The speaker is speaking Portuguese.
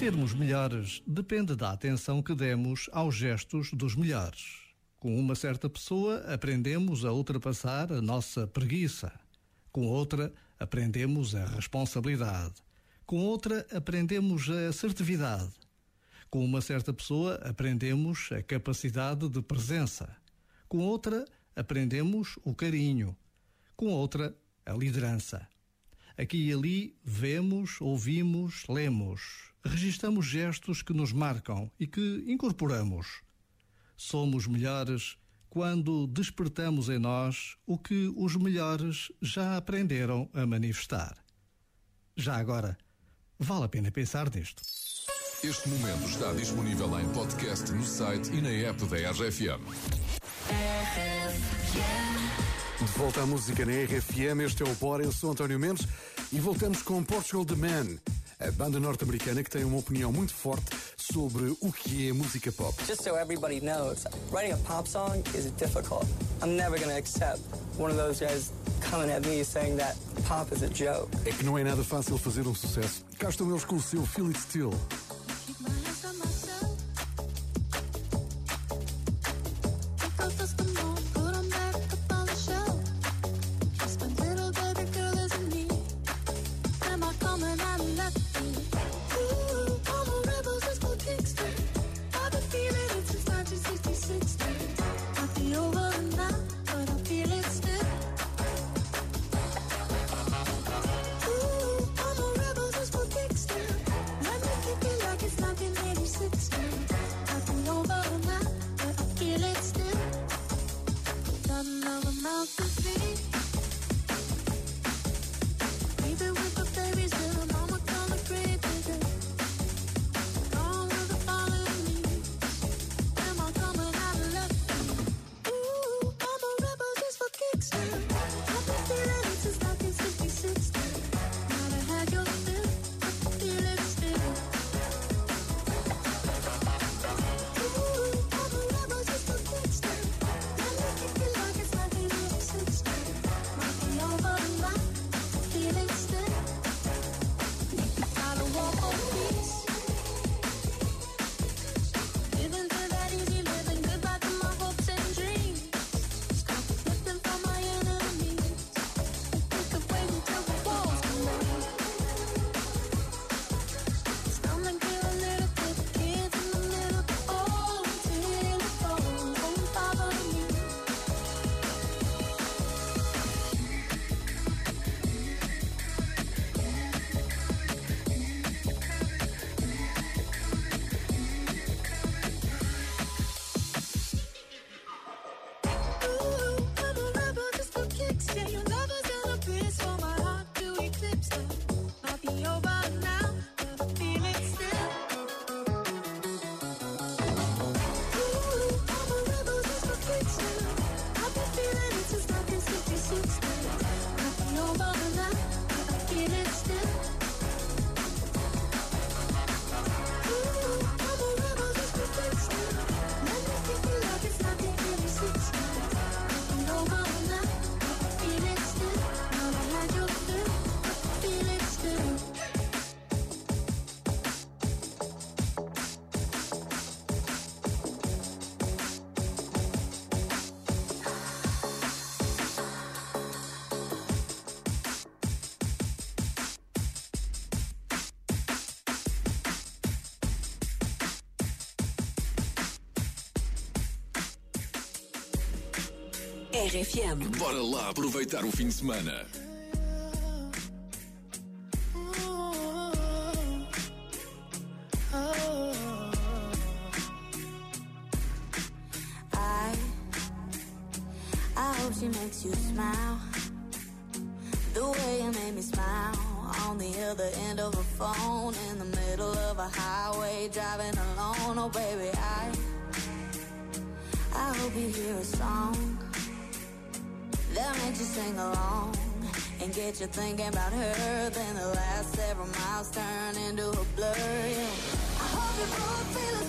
Sermos melhores depende da atenção que demos aos gestos dos melhores. Com uma certa pessoa, aprendemos a ultrapassar a nossa preguiça. Com outra, aprendemos a responsabilidade. Com outra, aprendemos a assertividade. Com uma certa pessoa, aprendemos a capacidade de presença. Com outra, aprendemos o carinho. Com outra, a liderança. Aqui e ali vemos, ouvimos, lemos, registamos gestos que nos marcam e que incorporamos. Somos melhores quando despertamos em nós o que os melhores já aprenderam a manifestar. Já agora, vale a pena pensar nisto. Este momento está disponível em podcast no site e na app da RFM. Volta à música na RFM, este é o Bora, eu sou António Mendes e voltamos com Portugal The Man, a banda norte-americana que tem uma opinião muito forte sobre o que é música pop. Just so everybody knows, writing a pop song is difficult. I'm never to accept one of those guys coming at me saying that pop is a joke. É que não é nada fácil fazer um sucesso. Cá estão eles com o seu Feel It Still. RFM. Bora lá aproveitar o fim de semana. I I hope she makes you smile. The way you made me smile on the other end of a phone in the middle of a highway driving alone. Oh baby, I I hope you hear a song makes you sing along and get you thinking about her. Then the last several miles turn into a blur. Yeah. I hope you both feel